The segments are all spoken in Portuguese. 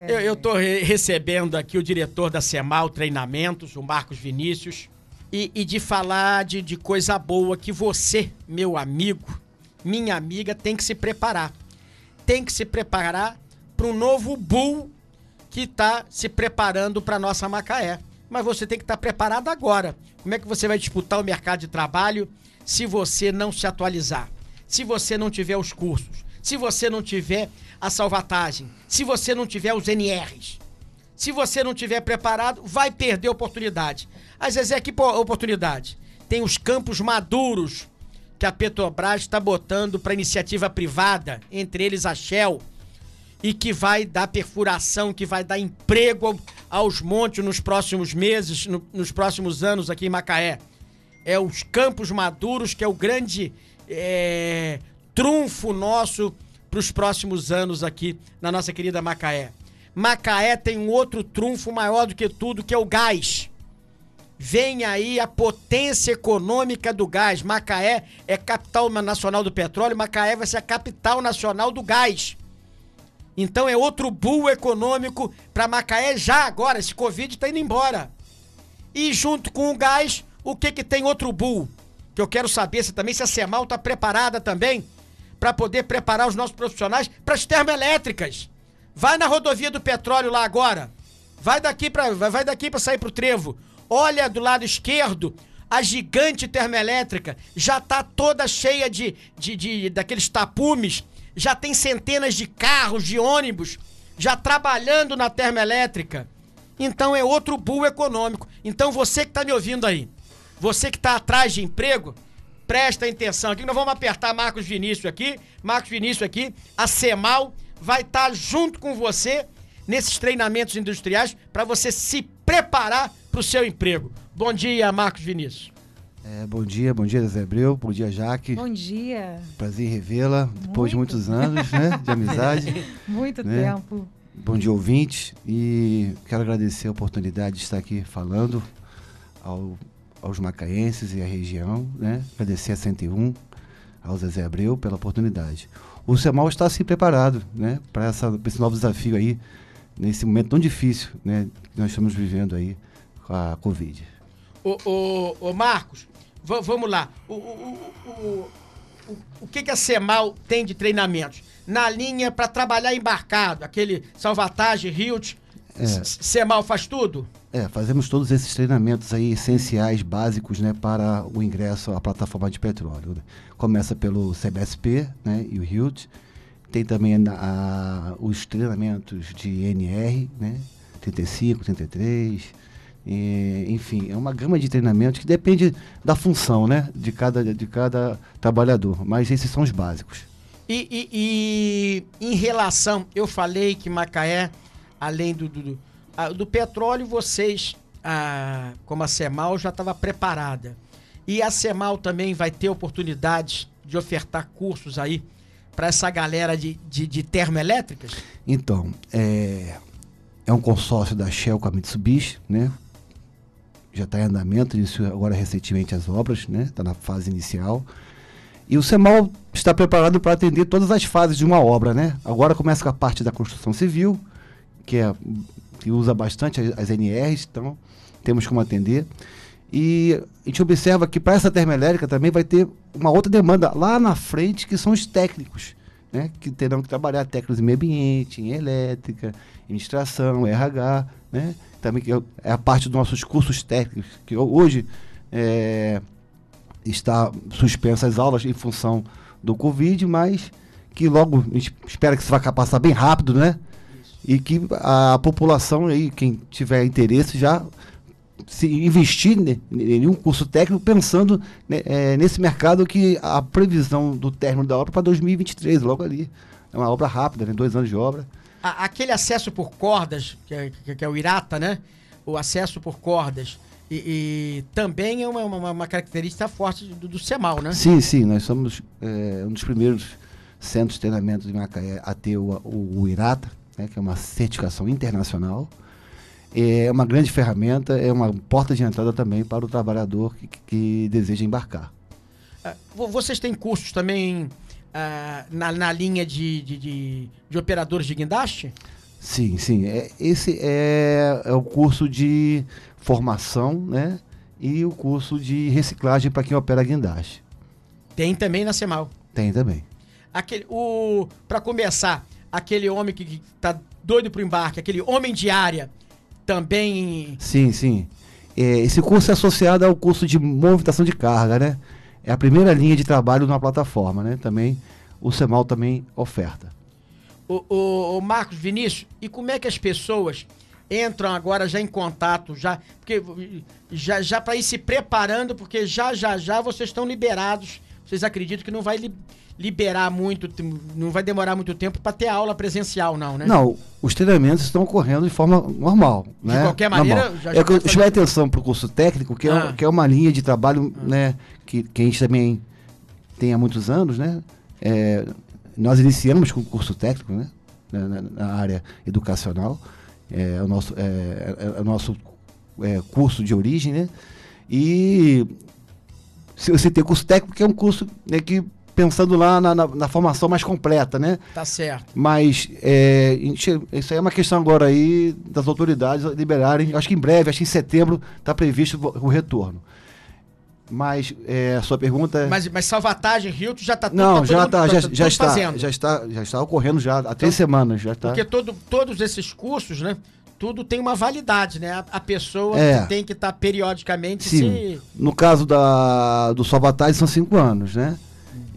Eu estou re recebendo aqui o diretor da CEMAL Treinamentos, o Marcos Vinícius, e, e de falar de, de coisa boa que você, meu amigo, minha amiga, tem que se preparar. Tem que se preparar para um novo bull que está se preparando para nossa Macaé. Mas você tem que estar tá preparado agora. Como é que você vai disputar o mercado de trabalho se você não se atualizar? Se você não tiver os cursos? Se você não tiver a salvatagem, se você não tiver os NRs, se você não tiver preparado, vai perder oportunidade. Às vezes é que oportunidade. Tem os campos maduros que a Petrobras está botando para iniciativa privada, entre eles a Shell, e que vai dar perfuração, que vai dar emprego aos montes nos próximos meses, no, nos próximos anos aqui em Macaé. É os campos maduros que é o grande é, trunfo nosso para os próximos anos aqui na nossa querida Macaé. Macaé tem um outro trunfo maior do que tudo, que é o gás. Vem aí a potência econômica do gás. Macaé é capital nacional do petróleo, Macaé vai ser a capital nacional do gás. Então é outro bull econômico para Macaé já agora. Esse Covid está indo embora. E junto com o gás, o que que tem outro bull? Que eu quero saber se também se a Semal está preparada também para poder preparar os nossos profissionais para as termoelétricas. Vai na rodovia do petróleo lá agora. Vai daqui para vai daqui para sair pro trevo. Olha do lado esquerdo, a gigante termoelétrica já tá toda cheia de, de, de daqueles tapumes, já tem centenas de carros, de ônibus já trabalhando na termoelétrica. Então é outro bull econômico. Então você que tá me ouvindo aí, você que tá atrás de emprego, Presta atenção aqui, nós vamos apertar Marcos Vinícius aqui. Marcos Vinícius aqui, a CEMAL vai estar tá junto com você nesses treinamentos industriais para você se preparar para o seu emprego. Bom dia, Marcos Vinícius. É, bom dia, bom dia, Zé Abreu, bom dia, Jaque. Bom dia. Prazer em revê-la, depois Muito. de muitos anos né, de amizade. Muito né? tempo. Bom dia, ouvinte, e quero agradecer a oportunidade de estar aqui falando ao aos macaenses e à região, né? agradecer a 101, ao Zezé Abreu pela oportunidade. O CEMAL está se preparado né? para esse novo desafio aí, nesse momento tão difícil né? que nós estamos vivendo aí com a Covid. Ô, ô, ô Marcos, vamos lá. O, o, o, o, que, que a CEMAL tem de treinamentos? Na linha para trabalhar embarcado, aquele salvatagem, Hilt, é. CEMAL faz tudo? É, fazemos todos esses treinamentos aí essenciais, básicos, né, para o ingresso à plataforma de petróleo. Né? Começa pelo CBSP, né, e o HILT. Tem também a, a, os treinamentos de NR, né, 35, 33, e, enfim, é uma gama de treinamentos que depende da função, né, de cada, de cada trabalhador. Mas esses são os básicos. E, e, e em relação, eu falei que Macaé, além do, do do petróleo, vocês, ah, como a CEMAL, já estava preparada. E a CEMAL também vai ter oportunidades de ofertar cursos aí para essa galera de, de, de, termoelétricas? Então, é, é um consórcio da Shell com a Mitsubishi, né? Já está em andamento, iniciou agora recentemente as obras, né? Está na fase inicial. E o CEMAL está preparado para atender todas as fases de uma obra, né? Agora começa com a parte da construção civil, que é que usa bastante as, as NRs, então temos como atender. E a gente observa que para essa termoelétrica também vai ter uma outra demanda lá na frente, que são os técnicos, né? que terão que trabalhar técnicos em meio ambiente, em elétrica, administração, RH, né? também que é a parte dos nossos cursos técnicos, que hoje é, está suspensa as aulas em função do Covid, mas que logo a gente espera que isso vai passar bem rápido, né? E que a população aí, quem tiver interesse, já se investir em um curso técnico pensando né, é, nesse mercado que a previsão do término da obra para 2023, logo ali. É uma obra rápida, né? dois anos de obra. aquele acesso por cordas, que é, que é, o IRATA, né? O acesso por cordas. E, e também é uma, uma, uma, característica forte do, do CEMAL, né? Sim, sim. Nós somos é, um dos primeiros centros de treinamento de Macaé a ter o, o, o IRATA né, que é uma certificação internacional. É uma grande ferramenta, é uma porta de entrada também para o trabalhador que, que deseja embarcar. Uh, vocês têm cursos também uh, na, na linha de, de, de, de, operadores de guindaste? Sim, sim. É, esse é, é o curso de formação, né? E o curso de reciclagem para quem opera guindaste. Tem também na Semal. Tem também. Aquele, o, para começar, aquele homem que, que tá doido pro embarque, aquele homem de área, também. Sim, sim. É, esse curso é associado ao curso de movimentação de carga, né? É a primeira linha de trabalho numa plataforma, né? Também o CEMAL também oferta. O, o, o Marcos Vinícius, e como é que as pessoas entram agora já em contato, já porque já, já para ir se preparando, porque já já já vocês estão liberados. Vocês acreditam que não vai li, liberar muito, não vai demorar muito tempo para ter aula presencial, não, né? Não, os treinamentos estão ocorrendo de forma normal, de né? qualquer maneira, já- é já que eu vai chamei atenção para o curso técnico, que, é, Ah. um- que é uma linha de trabalho, né? Que, que a gente também tem há muitos anos, né? É, nós iniciamos com o curso técnico, né? Na, na- na área educacional. É o nosso, é, é- é o nosso é, curso de origem, né? E se você tem curso técnico, que é um curso né, que pensando lá na, na- na formação mais completa, né? Tá certo. Mas é, isso aí é uma questão agora aí das autoridades liberarem. Acho que em breve, acho que em setembro, está previsto o retorno. Mas é, a sua pergunta é. Mas, mas Salvatagem, Rio, tu já tá tudo- não, todo já, mundo- tá, já, já, está, fazendo. já está, já está ocorrendo já há três semanas, já está. Porque todo, todos esses cursos, né? Tudo tem uma validade, né? A, a pessoa É. tem que estar periodicamente Sim. se. No caso da, do Salvataz são cinco anos, né?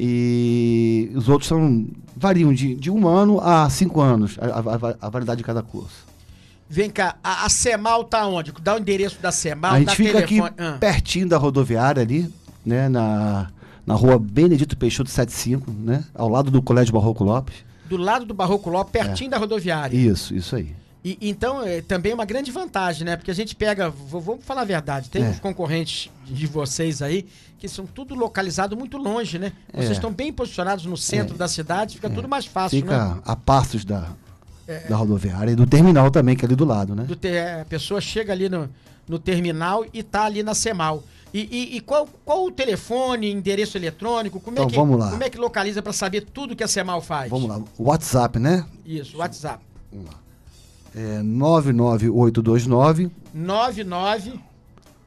E os outros são variam de, de um ano a cinco anos a, a- a validade de cada curso. Vem cá, a, a Semal tá onde? Dá o endereço da Semal, a gente fica aqui telefone. Ah. pertinho da rodoviária ali, né? Na, na rua Benedito Peixoto 75, né? Ao lado do Colégio Barroco Lopes. Do lado do Barroco Lopes, pertinho da rodoviária. Isso, isso aí. E, então, é também uma grande vantagem, né? Porque a gente pega, vou- vamos falar a verdade, tem É. uns concorrentes de vocês aí que são tudo localizado muito longe, né? Vocês É. estão bem posicionados no centro da cidade, fica tudo mais fácil, né? Fica a passos da, da rodoviária e do terminal também, que é ali do lado, né? Do te- a pessoa chega ali no, no terminal e tá ali na Semal. E, e- e qual, qual o telefone, endereço eletrônico? Como, é, Então, que, vamos lá. como é que localiza para saber tudo que a Semal faz? Vamos lá. WhatsApp, né? Isso, WhatsApp. É 99829 99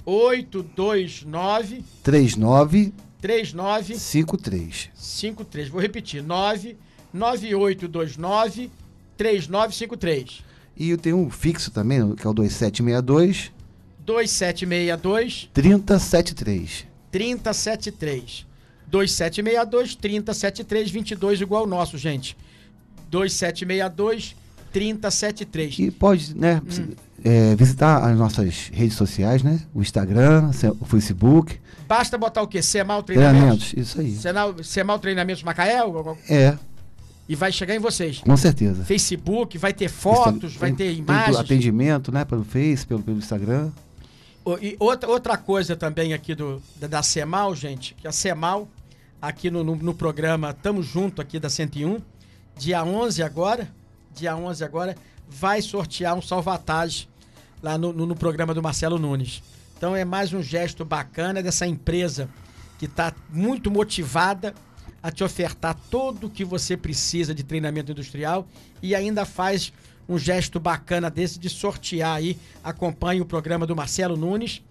829 3953. 3953. Vou repetir. 9 9829 3953. E eu tenho um fixo também, que é o 2762 2762 3073. 3073. 2762 3073 22 igual o nosso, gente. 2762 3073. E pode, né, Hum. é, visitar as nossas redes sociais, né? O Instagram, se- o Facebook, Basta botar o quê? Semal Treinamentos? treinamentos, isso aí. Semal, Semal Treinamentos Macaé? É, E vai chegar em vocês. com certeza. Facebook, vai ter fotos, vai Tem- ter imagens. atendimento, né, pelo Face, pelo, pelo Instagram. O- E outra, outra coisa também aqui do, da, da Semal, gente, que a Semal, aqui no, no, no programa Tamo Junto aqui da 101, dia 11 agora, dia 11 agora, vai sortear um salvatagem lá no, no, no programa do Marcelo Nunes. Então é mais um gesto bacana dessa empresa que está muito motivada a te ofertar tudo o que você precisa de treinamento industrial e ainda faz um gesto bacana desse de sortear aí, acompanhe o programa do Marcelo Nunes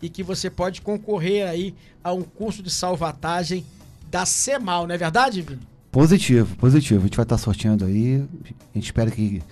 e que você pode concorrer aí a um curso de salvatagem da Semal, não é verdade, Vini? Positivo, positivo. A gente vai estar sorteando aí. A gente espera que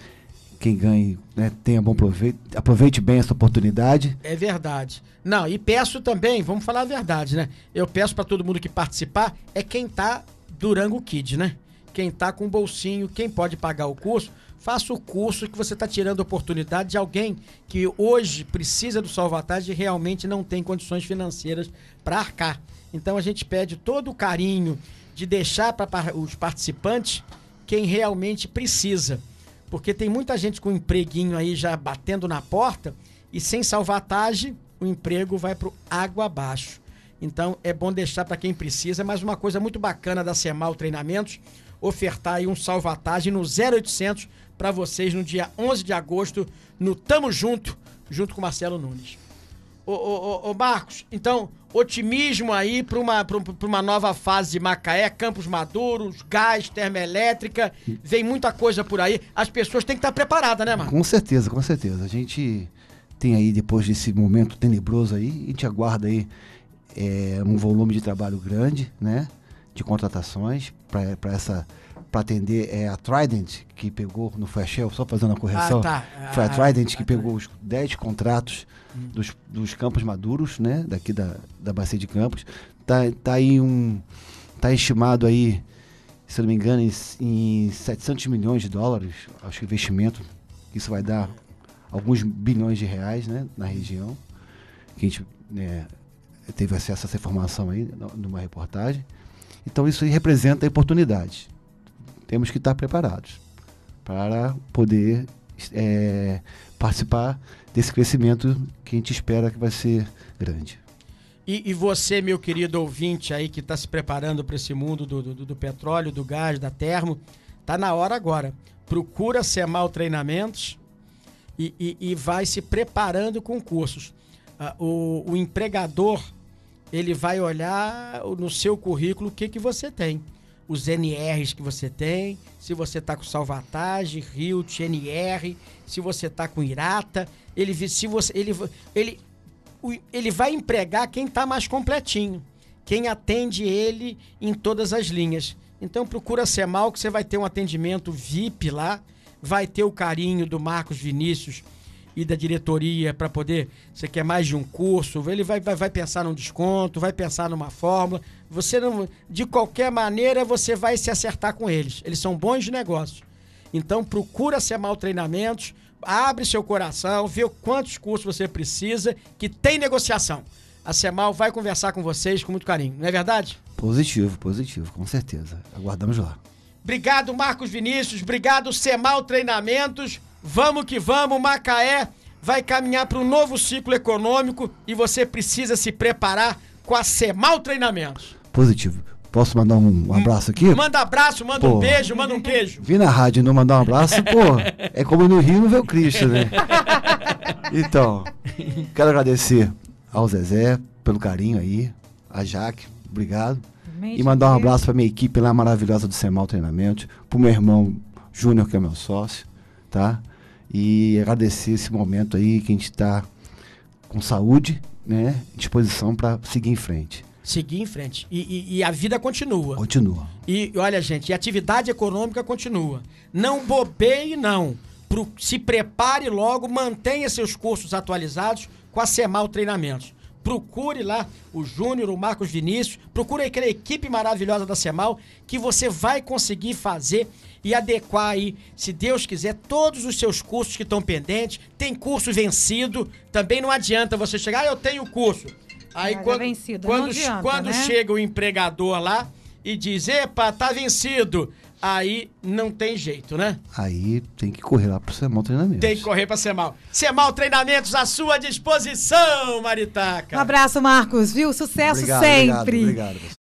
quem ganhe né, tenha bom proveito, aproveite bem essa oportunidade. É verdade. Não, e peço também, vamos falar a verdade, né? Eu peço para todo mundo que participar, é quem tá Durango Kid, né? Quem tá com bolsinho, quem pode pagar o curso, faça o curso que você tá tirando a oportunidade de alguém que hoje precisa do salvatagem e realmente não tem condições financeiras para arcar. Então a gente pede todo o carinho de deixar para os participantes quem realmente precisa. Porque tem muita gente com empreguinho aí já batendo na porta e sem salvatagem o emprego vai pro água abaixo. Então é bom deixar para quem precisa, mas uma coisa muito bacana da Semal Treinamentos, ofertar aí um salvatagem no 0800 para vocês no dia 11 de agosto no Tamo Junto, junto com Marcelo Nunes. Ô, ô, ô, ô, Marcos, então, otimismo aí para uma, uma nova fase de Macaé, Campos Maduros, gás, termoelétrica, vem muita coisa por aí. As pessoas têm que estar preparadas, né, Marcos? Com certeza, com certeza. A gente tem aí, depois desse momento tenebroso aí, a gente aguarda aí é, um volume de trabalho grande, né? De contratações para essa para atender é a Trident que pegou no Shell, só fazendo a correção. Ah, tá. Foi a Ah, Trident que ah, pegou os 10 contratos dos, dos campos maduros, né? Daqui da, da Bacia de Campos. Tá, tá aí um. Tá estimado aí, se não me engano, em, em 700 milhões de dólares, acho que investimento. Isso vai dar alguns bilhões de reais, né? Na região. Que a gente né, teve acesso a essa informação aí numa reportagem. Então isso aí representa oportunidades. Temos que estar preparados para poder é, participar desse crescimento que a gente espera que vai ser grande. E, e você, meu querido ouvinte aí que está se preparando para esse mundo do, do, do petróleo, do gás, da termo, tá na hora agora. Procura Semal Treinamentos e, e, e vai se preparando com cursos. Ah, o, o empregador ele vai olhar no seu currículo o que, que você tem. Os NRs que você tem, se você está com Salvatage, Hilt, NR, se você está com Irata, ele, se você, ele, ele, ele vai empregar quem está mais completinho, quem atende ele em todas as linhas. Então procura a Semal que você vai ter um atendimento VIP lá, vai ter o carinho do Marcos Vinícius e da diretoria para poder. Você quer mais de um curso? Ele vai, vai, vai pensar num desconto, vai pensar numa fórmula. Você não. De qualquer maneira, você vai se acertar com eles. Eles são bons de negócio. Então procura Semal Treinamentos, abre seu coração, vê quantos cursos você precisa, que tem negociação. A Semal vai conversar com vocês com muito carinho, não é verdade? Positivo, positivo, com certeza. Aguardamos lá. Obrigado, Marcos Vinícius. Obrigado, Semal Treinamentos. Vamos que vamos, Macaé vai caminhar para um novo ciclo econômico e você precisa se preparar com a Semal Treinamentos. Positivo. Posso mandar um, um abraço aqui? Manda abraço, manda um beijo, manda um queijo. Vim na rádio e não mandar um abraço, pô, é como no Rio não ver o Cristo, né? Então, quero agradecer ao Zezé pelo carinho aí, a Jaque, obrigado. E mandar um abraço pra minha equipe lá maravilhosa do Semal Treinamento, pro meu irmão Júnior, que é meu sócio, tá? E agradecer esse momento aí que a gente tá com saúde, né? Disposição para seguir em frente. Seguir em frente. E, e- e a vida continua. Continua. E olha, gente, e a atividade econômica continua. Não bobeie, não. Pro- se prepare logo, mantenha seus cursos atualizados com a Semal Treinamentos. Procure lá o Júnior, o Marcos Vinícius, procure aquela equipe maravilhosa da Semal que você vai conseguir fazer e adequar aí, se Deus quiser, todos os seus cursos que estão pendentes. Tem curso vencido, também não adianta você chegar, ah, eu tenho curso. Aí é quando, vencido, não quando, adianta, quando né? chega o empregador lá e diz, epa, tá vencido. Aí não tem jeito, né? Aí tem que correr lá pro Semal Treinamento. Tem que correr pra Semal. Semal Treinamentos à sua disposição, Maritaca. Um abraço, Marcos, viu? Sucesso Obrigado, sempre. Obrigado, obrigado.